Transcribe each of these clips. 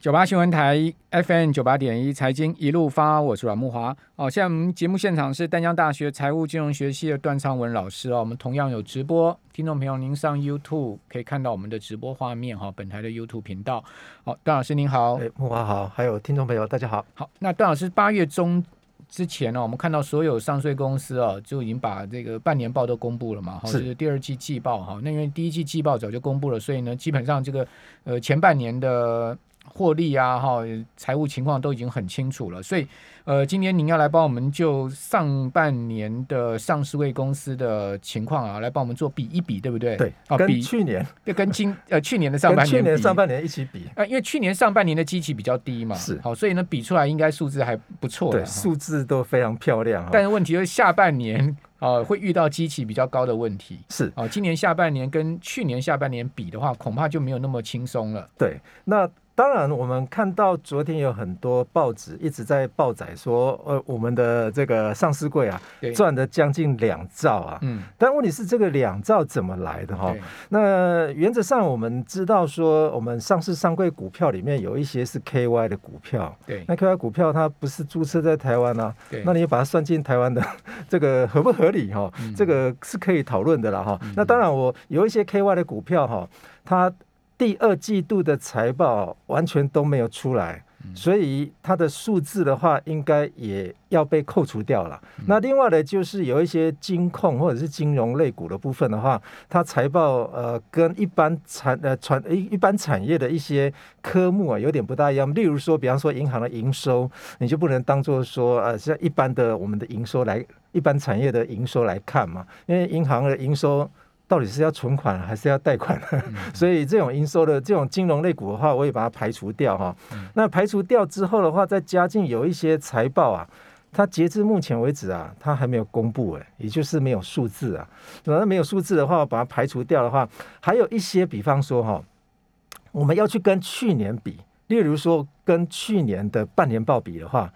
九八新闻台 FM 九八点一财经一路发，我是阮木华。哦，现在我们节目现场是淡江大学财务金融学系的段昌文老师哦。我们同样有直播，听众朋友您上 YouTube 可以看到我们的直播画面哈，本台的 YouTube 频道。好，段老师您好，哎，木华好，还有听众朋友大家好。好，那段老师八月中之前呢，我们看到所有上税公司啊，就已经把这个半年报都公布了嘛，哈，是第二季季报哈。那因为第一季季报早就公布了，所以呢，基本上这个呃前半年的。获利啊，哈，财务情况都已经很清楚了，所以，呃，今年您要来帮我们就上半年的上市位公司的情况啊，来帮我们做比一比，对不对？对，啊，比去年要跟今呃去年的上半年，去年上半年一起比啊，因为去年上半年的基期比较低嘛，是好，所以呢，比出来应该数字还不错，对，数字都非常漂亮。但是问题就是下半年啊，会遇到机器比较高的问题，是啊，今年下半年跟去年下半年比的话，恐怕就没有那么轻松了。对，那。当然，我们看到昨天有很多报纸一直在报载说，呃，我们的这个上市柜啊，赚的将近两兆啊。嗯。但问题是，这个两兆怎么来的哈？那原则上我们知道说，我们上市上柜股票里面有一些是 KY 的股票。对。那 KY 股票它不是注册在台湾啊？对。那你把它算进台湾的 这个合不合理哈？这个是可以讨论的了哈。那当然，我有一些 KY 的股票哈，它。第二季度的财报完全都没有出来，所以它的数字的话，应该也要被扣除掉了。那另外呢，就是有一些金控或者是金融类股的部分的话，它财报呃跟一般产呃传一一般产业的一些科目啊有点不大一样。例如说，比方说银行的营收，你就不能当做说呃像一般的我们的营收来一般产业的营收来看嘛，因为银行的营收。到底是要存款还是要贷款？所以这种应收的这种金融类股的话，我也把它排除掉哈。那排除掉之后的话，再加进有一些财报啊，它截至目前为止啊，它还没有公布哎，也就是没有数字啊。那没有数字的话，把它排除掉的话，还有一些，比方说哈，我们要去跟去年比，例如说跟去年的半年报比的话，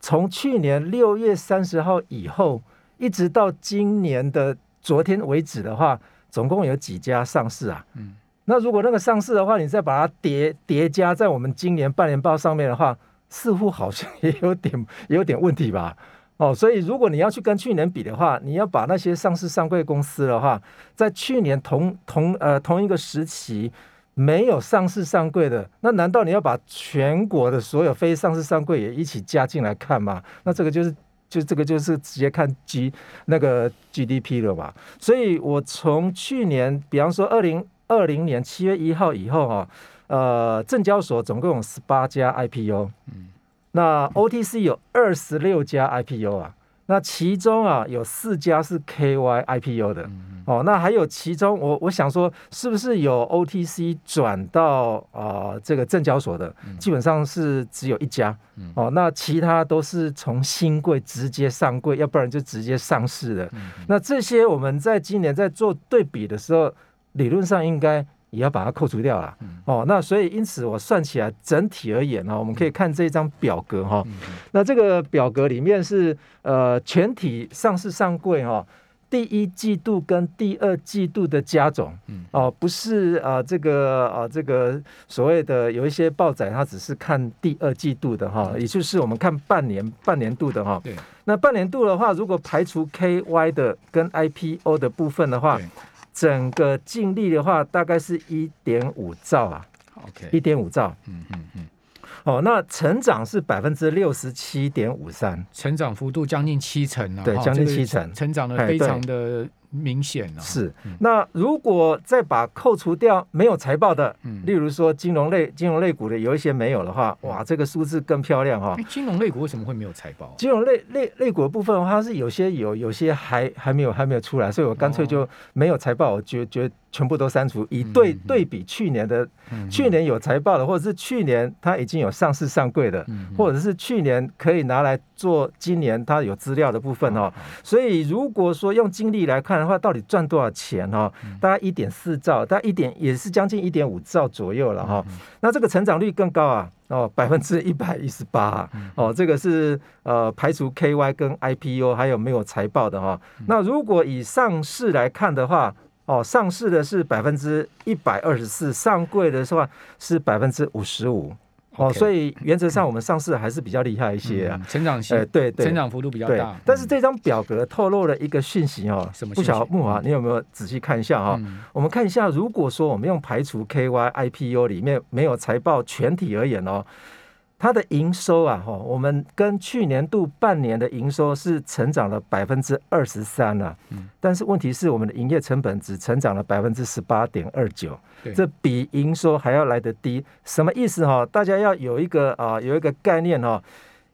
从去年六月三十号以后，一直到今年的昨天为止的话。总共有几家上市啊？嗯，那如果那个上市的话，你再把它叠叠加在我们今年半年报上面的话，似乎好像也有点 也有点问题吧？哦，所以如果你要去跟去年比的话，你要把那些上市上柜公司的话，在去年同同呃同一个时期没有上市上柜的，那难道你要把全国的所有非上市上柜也一起加进来看吗？那这个就是。就这个就是直接看 G 那个 GDP 了吧，所以我从去年，比方说二零二零年七月一号以后哈，呃，证交所总共有十八家 IPO，嗯，那 OTC 有二十六家 IPO 啊。那其中啊有四家是 KY IPO 的。哦，那还有其中我我想说是不是有 OTC 转到啊这个证交所的，基本上是只有一家。哦，那其他都是从新贵直接上柜，要不然就直接上市的。那这些我们在今年在做对比的时候，理论上应该。也要把它扣除掉了哦，那所以因此我算起来整体而言呢，我们可以看这张表格哈。那这个表格里面是呃全体上市上柜哈，第一季度跟第二季度的加总哦，不是啊这个啊这个所谓的有一些报载它只是看第二季度的哈，也就是我们看半年半年度的哈。对，那半年度的话，如果排除 KY 的跟 IPO 的部分的话。整个净利的话，大概是一点五兆啊。OK，一点五兆。嗯嗯嗯。哦，那成长是百分之六十七点五三，成长幅度将近七成啊。对，将近七成，成长的非常的。明显啊，是。那如果再把扣除掉没有财报的，例如说金融类、金融类股的有一些没有的话，哇，这个数字更漂亮哈。金融类股为什么会没有财报？金融类类类股的部分，它是有些有，有些还还没有还没有出来，所以我干脆就没有财报，我觉觉全部都删除，以对对比去年的，去年有财报的，或者是去年它已经有上市上柜的，或者是去年可以拿来做今年它有资料的部分哦。所以如果说用精力来看。的话，到底赚多少钱哈？大概一点四兆，大概一点也是将近一点五兆左右了哈。那这个成长率更高啊，哦，百分之一百一十八哦，这个是呃排除 KY 跟 IPO 还有没有财报的哈。那如果以上市来看的话，哦，上市的是百分之一百二十四，上柜的话是百分之五十五。哦，所以原则上我们上市还是比较厉害一些啊，成长性，对对，成长幅度比较大。但是这张表格透露了一个讯息哦，什么？不晓得木华，你有没有仔细看一下哈？我们看一下，如果说我们用排除 KY IPO 里面没有财报全体而言哦。它的营收啊，哈，我们跟去年度半年的营收是成长了百分之二十三了，嗯，但是问题是我们的营业成本只成长了百分之十八点二九，这比营收还要来得低，什么意思哈？大家要有一个啊，有一个概念哈，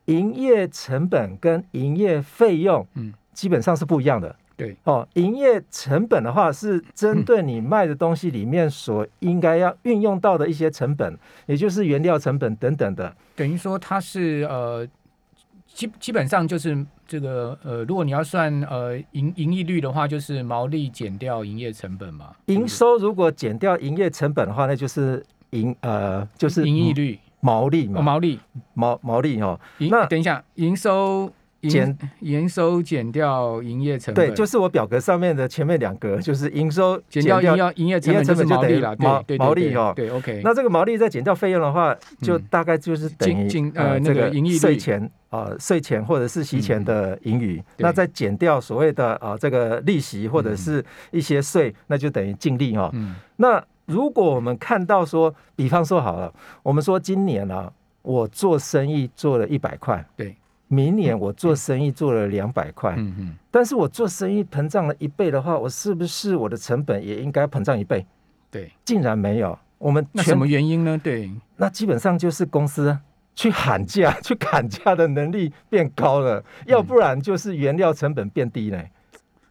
营业成本跟营业费用，嗯，基本上是不一样的。对哦，营业成本的话是针对你卖的东西里面所应该要运用到的一些成本，也就是原料成本等等的。等于说它是呃基基本上就是这个呃，如果你要算呃盈盈利率的话，就是毛利减掉营业成本嘛。营收如果减掉营业成本的话，那就是营呃就是盈利率毛利嘛，毛利毛毛利哦。那等一下营收。减营收减掉营业成本，对，就是我表格上面的前面两格，就是营收减掉营业营业成本就毛利了，毛毛利哦，对，OK。那这个毛利再减掉费用的话，就大概就是等于呃这个税前啊税前或者是息前的盈余，那再减掉所谓的啊这个利息或者是一些税，那就等于净利哈。那如果我们看到说，比方说好了，我们说今年啊，我做生意做了一百块，对。明年我做生意做了两百块，嗯嗯，但是我做生意膨胀了一倍的话，我是不是我的成本也应该膨胀一倍？对，竟然没有。我们那什么原因呢？对，那基本上就是公司去喊价、去砍价的能力变高了，要不然就是原料成本变低了。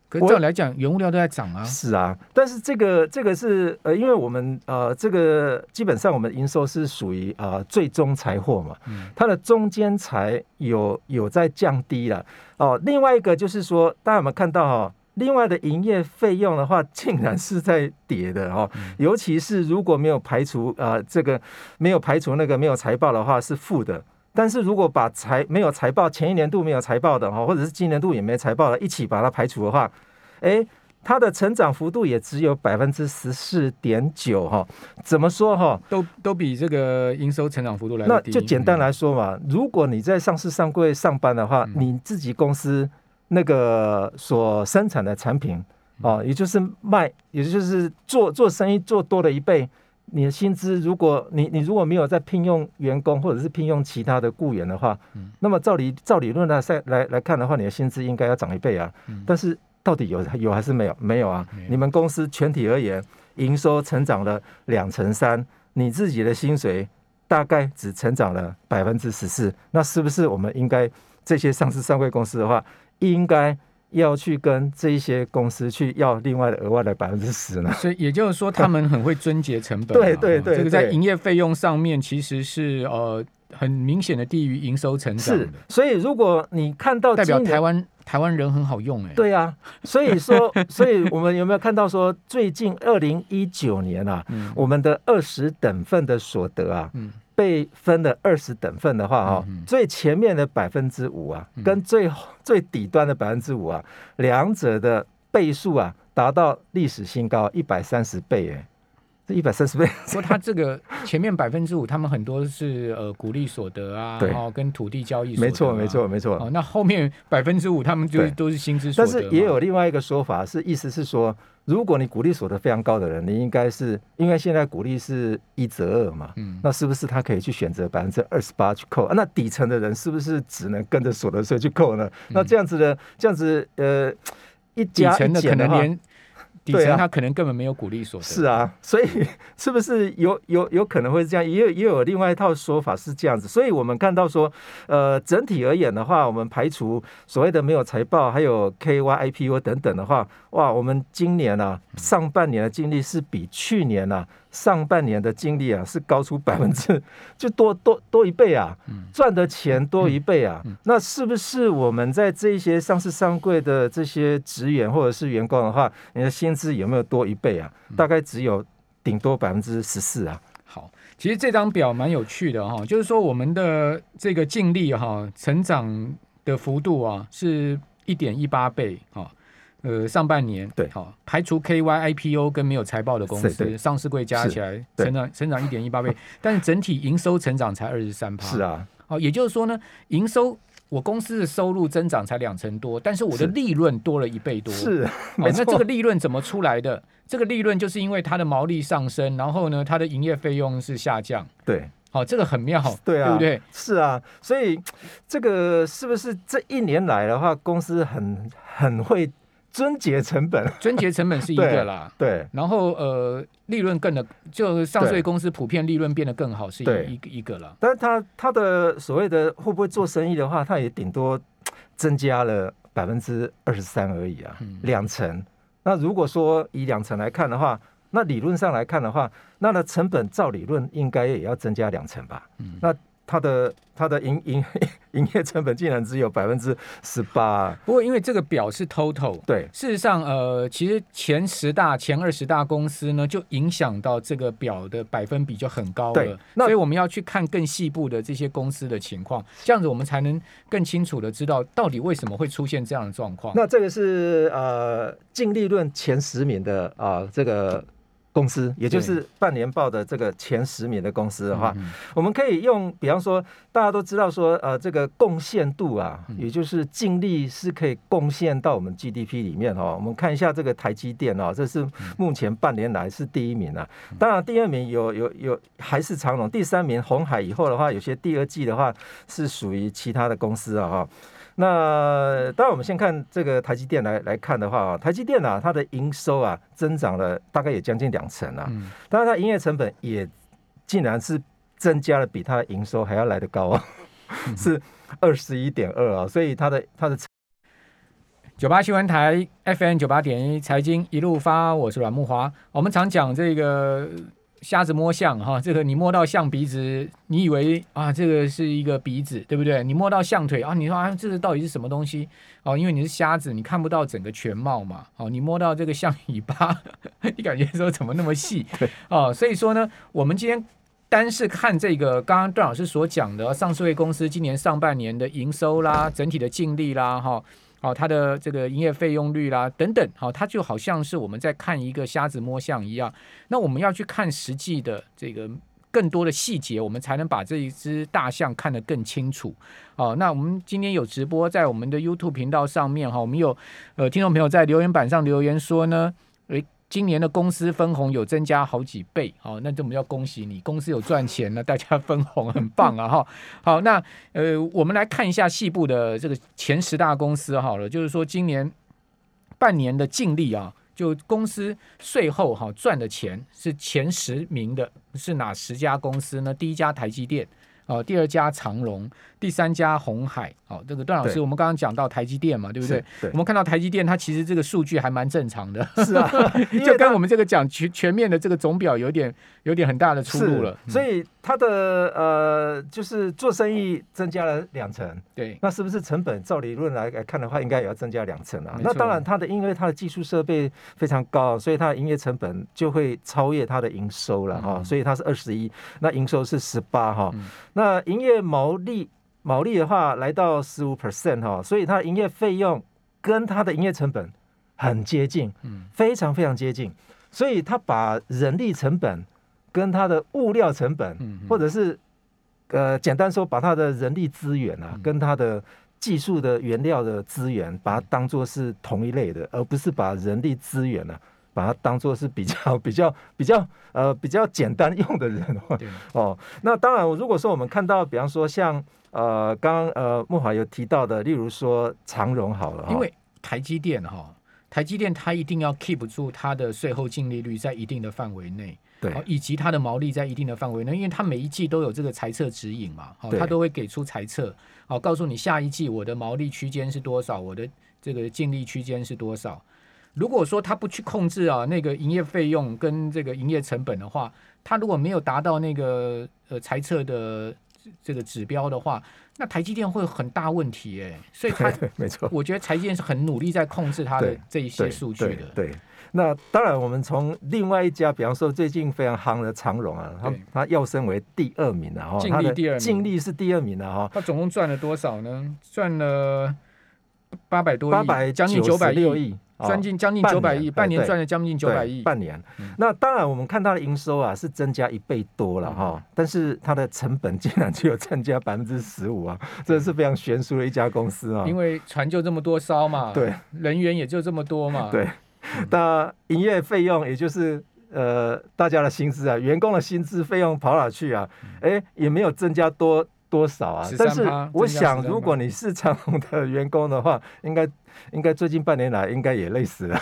可照来讲，原物料都在涨啊。是啊，但是这个这个是呃，因为我们呃，这个基本上我们营收是属于啊最终财货嘛，它的中间财有有在降低了哦。另外一个就是说，大家有没有看到哈？另外的营业费用的话，竟然是在跌的哦。尤其是如果没有排除啊这个没有排除那个没有财报的话是负的，但是如果把财没有财报前一年度没有财报的哈，或者是今年度也没财报的，一起把它排除的话。哎，它的成长幅度也只有百分之十四点九哈，怎么说哈？都都比这个营收成长幅度来那就简单来说嘛，如果你在上市上柜上班的话，你自己公司那个所生产的产品哦，也就是卖，也就是做做生意做多了一倍，你的薪资，如果你你如果没有在聘用员工或者是聘用其他的雇员的话，那么照理照理论来来来看的话，你的薪资应该要涨一倍啊，但是。到底有有还是没有？没有啊！你们公司全体而言，营收成长了两成三，你自己的薪水大概只成长了百分之十四。那是不是我们应该这些上市上柜公司的话，应该要去跟这一些公司去要另外的额外的百分之十呢？所以也就是说，他们很会遵节成本。对对对，这个在营业费用上面其实是呃很明显的低于营收成长的。是，所以如果你看到代表台湾。台湾人很好用哎，对啊，所以说，所以我们有没有看到说，最近二零一九年啊，我们的二十等份的所得啊，被分的二十等份的话啊，最前面的百分之五啊，跟最最底端的百分之五啊，两者的倍数啊，达到历史新高一百三十倍哎。一百三十倍，不过它这个前面百分之五，他们很多是呃股利所得啊，对，跟土地交易，没错，没错，没错。哦，那后面百分之五，他们就都是薪资所得。但是也有另外一个说法，是意思是说，如果你股利所得非常高的人，你应该是因为现在股利是一折二嘛，嗯，那是不是他可以去选择百分之二十八去扣？那底层的人是不是只能跟着所得税去扣呢？那这样子的，这样子呃，一加一减的话。底层他可能根本没有鼓励所得。是啊，所以是不是有有有可能会这样？也有也有另外一套说法是这样子。所以我们看到说，呃，整体而言的话，我们排除所谓的没有财报，还有 KY IPO 等等的话，哇，我们今年啊上半年的经历是比去年啊。上半年的经历啊，是高出 百分之，就多多多一倍啊，赚的钱多一倍啊。那是不是我们在这些上市上柜的这些职员或者是员工的话，你的薪资有没有多一倍啊？大概只有顶多百分之十四啊。好，其实这张表蛮有趣的哈，就是说我们的这个净利哈成长的幅度啊，是一点一八倍啊。呃上半年对好排除 KY IPO 跟没有财报的公司，上市柜加起来成长成长一点一八倍，但是整体营收成长才二十三趴。是啊，好，也就是说呢，营收。我公司的收入增长才两成多，但是我的利润多了一倍多。是，那这个利润怎么出来的？这个利润就是因为它的毛利上升，然后呢，它的营业费用是下降。对，好，这个很妙，对啊，对不对？是啊，所以这个是不是这一年来的话，公司很很会。遵节成本，遵节成本是一个啦，对。然后呃，利润更的，就上税公司普遍利润变得更好，是一一一个了。但是他他的所谓的会不会做生意的话，他也顶多增加了百分之二十三而已啊，两成。那如果说以两成来看的话，那理论上来看的话，那的成本照理论应该也要增加两成吧？嗯，那。它的它的营营营业成本竟然只有百分之十八。不过因为这个表是 total，对，事实上呃，其实前十大、前二十大公司呢，就影响到这个表的百分比就很高了。所以我们要去看更细部的这些公司的情况，这样子我们才能更清楚的知道到底为什么会出现这样的状况。那这个是呃净利润前十名的啊这个。公司，也就是半年报的这个前十名的公司的话，我们可以用，比方说，大家都知道说，呃，这个贡献度啊，也就是净利是可以贡献到我们 GDP 里面哦。我们看一下这个台积电哦，这是目前半年来是第一名啊。当然，第二名有有有还是长隆，第三名红海以后的话，有些第二季的话是属于其他的公司啊哈。那当然，我们先看这个台积电来来看的话啊，台积电啊，它的营收啊增长了大概也将近两成啊，当然它营业成本也竟然是增加了比它的营收还要来得高啊，是二十一点二啊，所以它的它的九八新闻台 FM 九八点一财经一路发，我是阮木华，我们常讲这个。瞎子摸象哈，这个你摸到象鼻子，你以为啊这个是一个鼻子，对不对？你摸到象腿啊，你说啊这个到底是什么东西？哦，因为你是瞎子，你看不到整个全貌嘛。哦，你摸到这个象尾巴，你感觉说怎么那么细？哦，所以说呢，我们今天单是看这个刚刚段老师所讲的上市公司今年上半年的营收啦，整体的净利啦，哈。好，它的这个营业费用率啦，等等，好，它就好像是我们在看一个瞎子摸象一样。那我们要去看实际的这个更多的细节，我们才能把这一只大象看得更清楚。好，那我们今天有直播在我们的 YouTube 频道上面哈，我们有呃听众朋友在留言板上留言说呢，诶。今年的公司分红有增加好几倍，好，那这我们要恭喜你，公司有赚钱了，大家分红很棒啊，哈，好，那呃，我们来看一下细部的这个前十大公司好了，就是说今年半年的净利啊，就公司税后哈赚的钱是前十名的是哪十家公司呢？第一家台积电。哦，第二家长荣，第三家红海。好，这个段老师，我们刚刚讲到台积电嘛，对不对？对。我们看到台积电，它其实这个数据还蛮正常的。是啊，就跟我们这个讲全全面的这个总表有点有点很大的出入了。所以它的呃，就是做生意增加了两成。对。那是不是成本照理论来来看的话，应该也要增加两成啊？那当然，它的因为它的技术设备非常高，所以它的营业成本就会超越它的营收了哈。所以它是二十一，那营收是十八哈。那营业毛利毛利的话来到十五 percent 哈，所以它的营业费用跟它的营业成本很接近，嗯，非常非常接近，所以它把人力成本跟它的物料成本，或者是呃简单说，把它的人力资源啊，跟它的技术的原料的资源，把它当做是同一类的，而不是把人力资源呢。把它当做是比较 比较比较呃比较简单用的人哦。那当然，如果说我们看到，比方说像呃刚刚呃木华有提到的，例如说长荣好了，因为台积电哈，台积电它一定要 keep 住它的税后净利率在一定的范围内，对，以及它的毛利在一定的范围内，因为它每一季都有这个财测指引嘛，好，它都会给出财测，好，告诉你下一季我的毛利区间是多少，我的这个净利区间是多少。如果说他不去控制啊那个营业费用跟这个营业成本的话，他如果没有达到那个呃财测的这个指标的话，那台积电会很大问题哎。所以他 没错，我觉得台积电是很努力在控制它的这一些数据的。对，那当然我们从另外一家，比方说最近非常夯的长荣啊，它它要升为第二名了哈，净利第二，净利是第二名了哈。它总共赚了多少呢？赚了八百多亿，八百将近九百六亿。赚进将近九百亿，半年赚了将近九百亿，半年。那当然，我们看它的营收啊是增加一倍多了哈，但是它的成本竟然只有增加 百分之十五啊，这是非常悬殊的一家公司啊。因为船就这么多艘嘛，对，人员也就这么多嘛，对。那营业费用也就是呃大家的薪资啊，员工的薪资费用跑哪去啊？哎，也没有增加多。多少啊？但是我想，如果你是长虹的员工的话，应该应该最近半年来应该也累死了。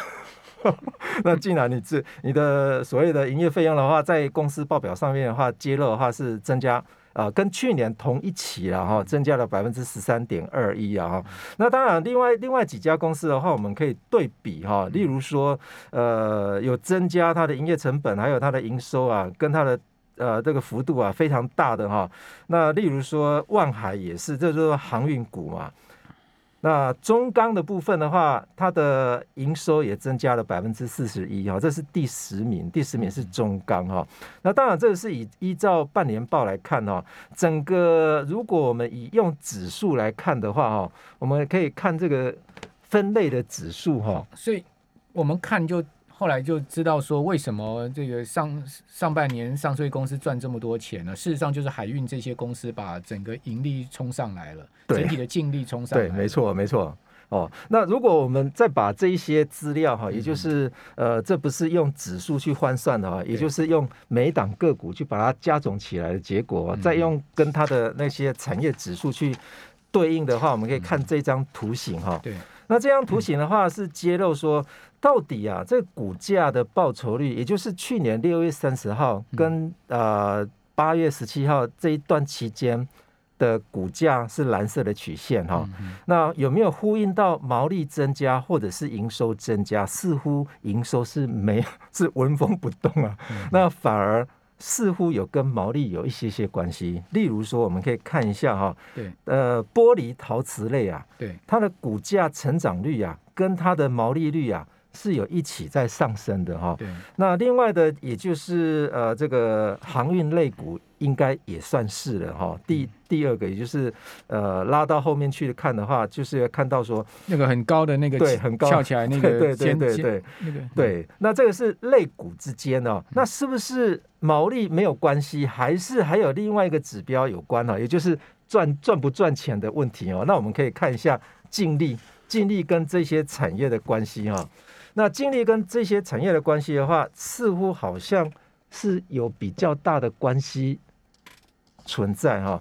那既然你这你的所谓的营业费用的话，在公司报表上面的话揭露的话是增加啊，跟去年同一期了哈，增加了百分之十三点二一啊哈。那当然，另外另外几家公司的话，我们可以对比哈，例如说呃有增加它的营业成本，还有它的营收啊，跟它的。呃，这个幅度啊非常大的哈。那例如说，万海也是，这就是航运股嘛。那中钢的部分的话，它的营收也增加了百分之四十一哈，这是第十名，第十名是中钢哈。那当然，这个是以依照半年报来看哈，整个如果我们以用指数来看的话哈，我们可以看这个分类的指数哈。所以我们看就。后来就知道说，为什么这个上上半年上税公司赚这么多钱呢？事实上就是海运这些公司把整个盈利冲上来了，整体的净利冲上来。对，没错，没错。哦，那如果我们再把这一些资料哈，也就是呃，这不是用指数去换算的哈，也就是用每档个股去把它加总起来的结果，再用跟它的那些产业指数去对应的话，我们可以看这张图形哈。对。那这张图形的话是揭露说，到底啊，这个股价的报酬率，也就是去年六月三十号跟呃八月十七号这一段期间的股价是蓝色的曲线哈。那有没有呼应到毛利增加或者是营收增加？似乎营收是没 是纹风不动啊，那反而。似乎有跟毛利有一些些关系，例如说，我们可以看一下哈，对，呃，玻璃陶瓷类啊，对，它的股价成长率啊，跟它的毛利率啊。是有一起在上升的哈，对。那另外的，也就是呃，这个航运类股应该也算是了哈。第第二个，也就是呃，拉到后面去看的话，就是要看到说那个很高的那个对，很高翘起来那个 对对对对那个对。那这个是类股之间哦，那是不是毛利没有关系，还是还有另外一个指标有关呢？也就是赚赚不赚钱的问题哦。那我们可以看一下净利，净利跟这些产业的关系哈。那精力跟这些产业的关系的话，似乎好像是有比较大的关系存在哈。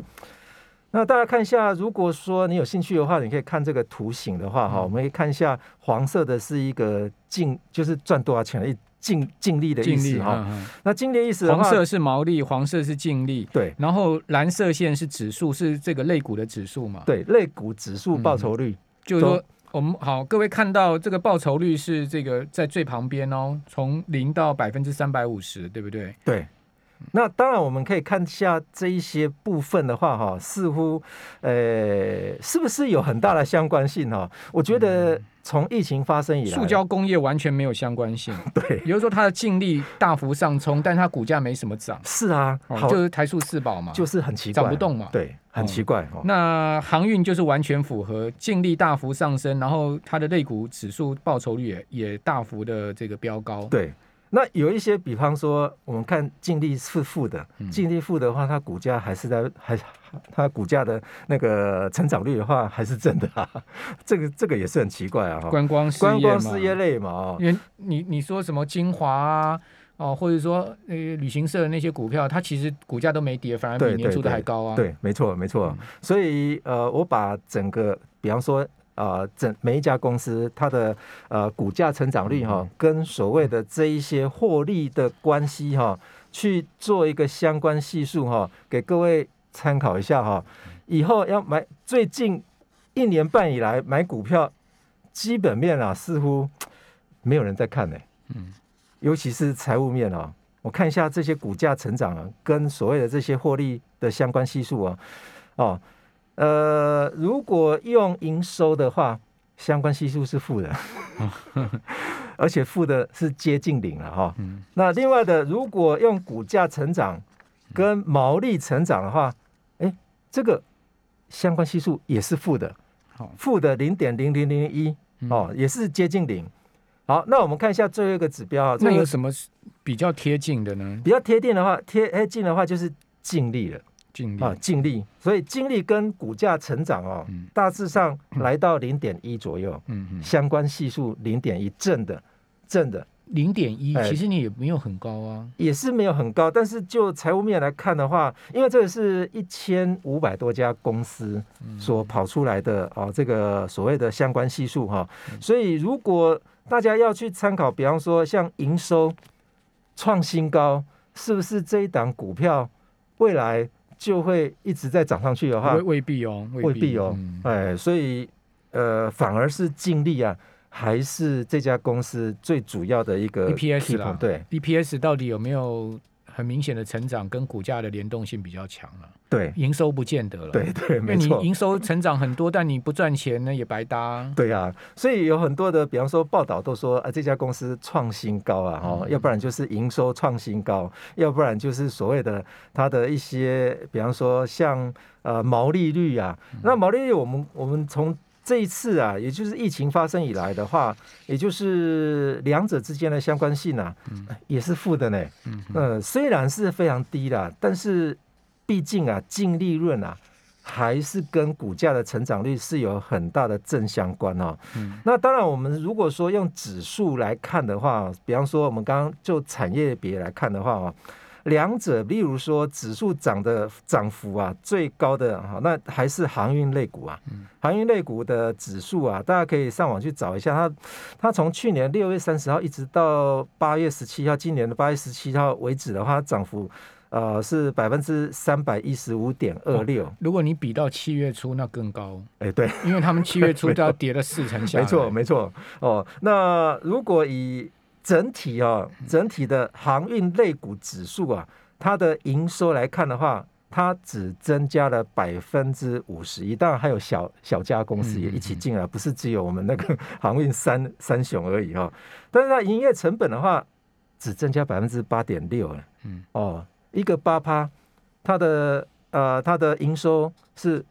那大家看一下，如果说你有兴趣的话，你可以看这个图形的话哈，我们可以看一下黄色的是一个净，就是赚多少钱的净净利的意思哈。那净利意思，黄色是毛利，黄色是净利，对。然后蓝色线是指数，是这个类股的指数嘛？对，类股指数报酬率，就是说。我们好，各位看到这个报酬率是这个在最旁边哦，从零到百分之三百五十，对不对？对。那当然，我们可以看一下这一些部分的话，哈，似乎，呃，是不是有很大的相关性哈？我觉得从疫情发生以来，塑胶工业完全没有相关性。对，比如说它的净利大幅上冲，但它股价没什么涨。是啊，就是台塑四宝嘛，就是很奇怪，涨不动嘛。对，很奇怪。那航运就是完全符合净利大幅上升，然后它的类股指数报酬率也也大幅的这个飙高。对。那有一些，比方说，我们看净利是负的，净利负的话，它股价还是在，还它股价的那个成长率的话，还是正的啊。这个这个也是很奇怪啊。观光观光事业类嘛，哦，因为你你说什么精华啊，哦，或者说呃旅行社的那些股票，它其实股价都没跌，反而比年初的还高啊。对，没错没错。所以呃，我把整个，比方说。啊，整每一家公司它的呃股价成长率哈，跟所谓的这一些获利的关系哈，去做一个相关系数哈，给各位参考一下哈。以后要买最近一年半以来买股票，基本面啊似乎没有人在看呢。嗯，尤其是财务面啊，我看一下这些股价成长啊，跟所谓的这些获利的相关系数啊，哦。呃，如果用营收的话，相关系数是负的，而且负的是接近零了哈。那另外的，如果用股价成长跟毛利成长的话，哎，这个相关系数也是负的，负的零点零零零一哦，也是接近零。好，那我们看一下最后一个指标啊，那有什么比较贴近的呢？比较贴近的话，贴贴近的话就是净利了。净利啊，净利，所以净利跟股价成长哦，大致上来到零点一左右，嗯嗯，相关系数零点一，正的，正的零点一，其实你也没有很高啊，也是没有很高，但是就财务面来看的话，因为这个是一千五百多家公司所跑出来的哦，这个所谓的相关系数哈，所以如果大家要去参考，比方说像营收创新高，是不是这一档股票未来？就会一直在涨上去的话，未必哦，未必哦，哎，所以呃，反而是净利啊，还是这家公司最主要的一个 EPS 啦，对，EPS 到底有没有？很明显的成长跟股价的联动性比较强了，对，营收不见得了，对对，没错，营收成长很多，但你不赚钱呢也白搭，对啊，所以有很多的，比方说报道都说啊，这家公司创新高啊，哈，要不然就是营收创新高，要不然就是所谓的它的一些，比方说像呃毛利率啊，那毛利率我们我们从。这一次啊，也就是疫情发生以来的话，也就是两者之间的相关性啊，也是负的呢。嗯，虽然是非常低啦，但是毕竟啊，净利润啊，还是跟股价的成长率是有很大的正相关哦。嗯，那当然，我们如果说用指数来看的话，比方说我们刚刚就产业别来看的话啊。两者，例如说指数涨的涨幅啊，最高的哈，那还是航运类股啊。航运类股的指数啊，大家可以上网去找一下，它它从去年六月三十号一直到八月十七号，今年的八月十七号为止的话，涨幅呃是百分之三百一十五点二六。如果你比到七月初，那更高。哎，对，因为他们七月初 都要跌了四成下。没错，没错。哦，那如果以整体哦，整体的航运类股指数啊，它的营收来看的话，它只增加了百分之五十一。当然还有小小家公司也一起进来，不是只有我们那个航运三三雄而已哈。但是它营业成本的话，只增加百分之八点六了。嗯，哦，一个八趴，它的呃它的营收是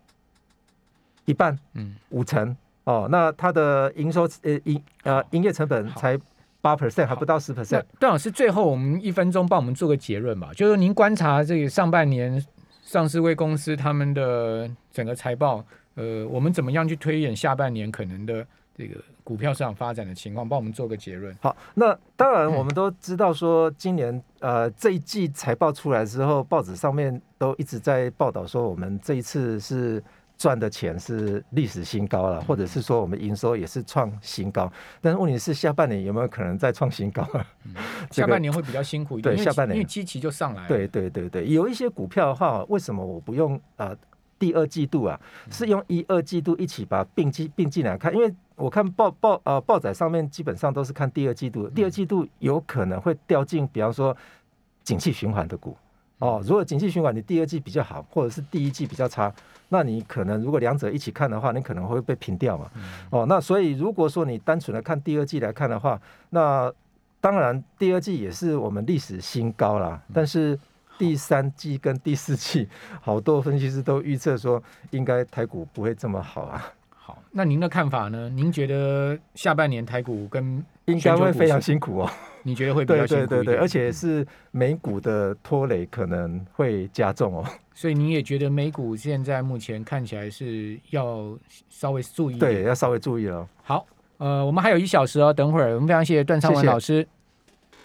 一半，嗯，五成哦。那它的营收呃营呃营业成本才。八 percent 还不到十 percent。段老师，最后我们一分钟帮我们做个结论吧，就是您观察这个上半年上市位公司他们的整个财报，呃，我们怎么样去推演下半年可能的这个股票市场发展的情况，帮我们做个结论。好，那当然我们都知道说，今年呃这一季财报出来之后，报纸上面都一直在报道说，我们这一次是。赚的钱是历史新高了，或者是说我们营收也是创新高，但是问题是下半年有没有可能再创新高啊？下半年会比较辛苦一点，对，下半年因为基期就上来。对对对对，有一些股票的话，为什么我不用啊第二季度啊，是用一二季度一起把并进并进来看？因为我看报报呃报载上面基本上都是看第二季度，第二季度有可能会掉进，比方说景气循环的股。哦，如果景气循环你第二季比较好，或者是第一季比较差，那你可能如果两者一起看的话，你可能会被平掉嘛。哦，那所以如果说你单纯的看第二季来看的话，那当然第二季也是我们历史新高啦。但是第三季跟第四季，好多分析师都预测说，应该台股不会这么好啊。好，那您的看法呢？您觉得下半年台股跟应该会非常辛苦哦。你觉得会比较辛苦对对对对，而且是美股的拖累可能会加重哦。所以你也觉得美股现在目前看起来是要稍微注意，对，要稍微注意了。好，呃，我们还有一小时哦，等会儿我们非常谢谢段昌文老师。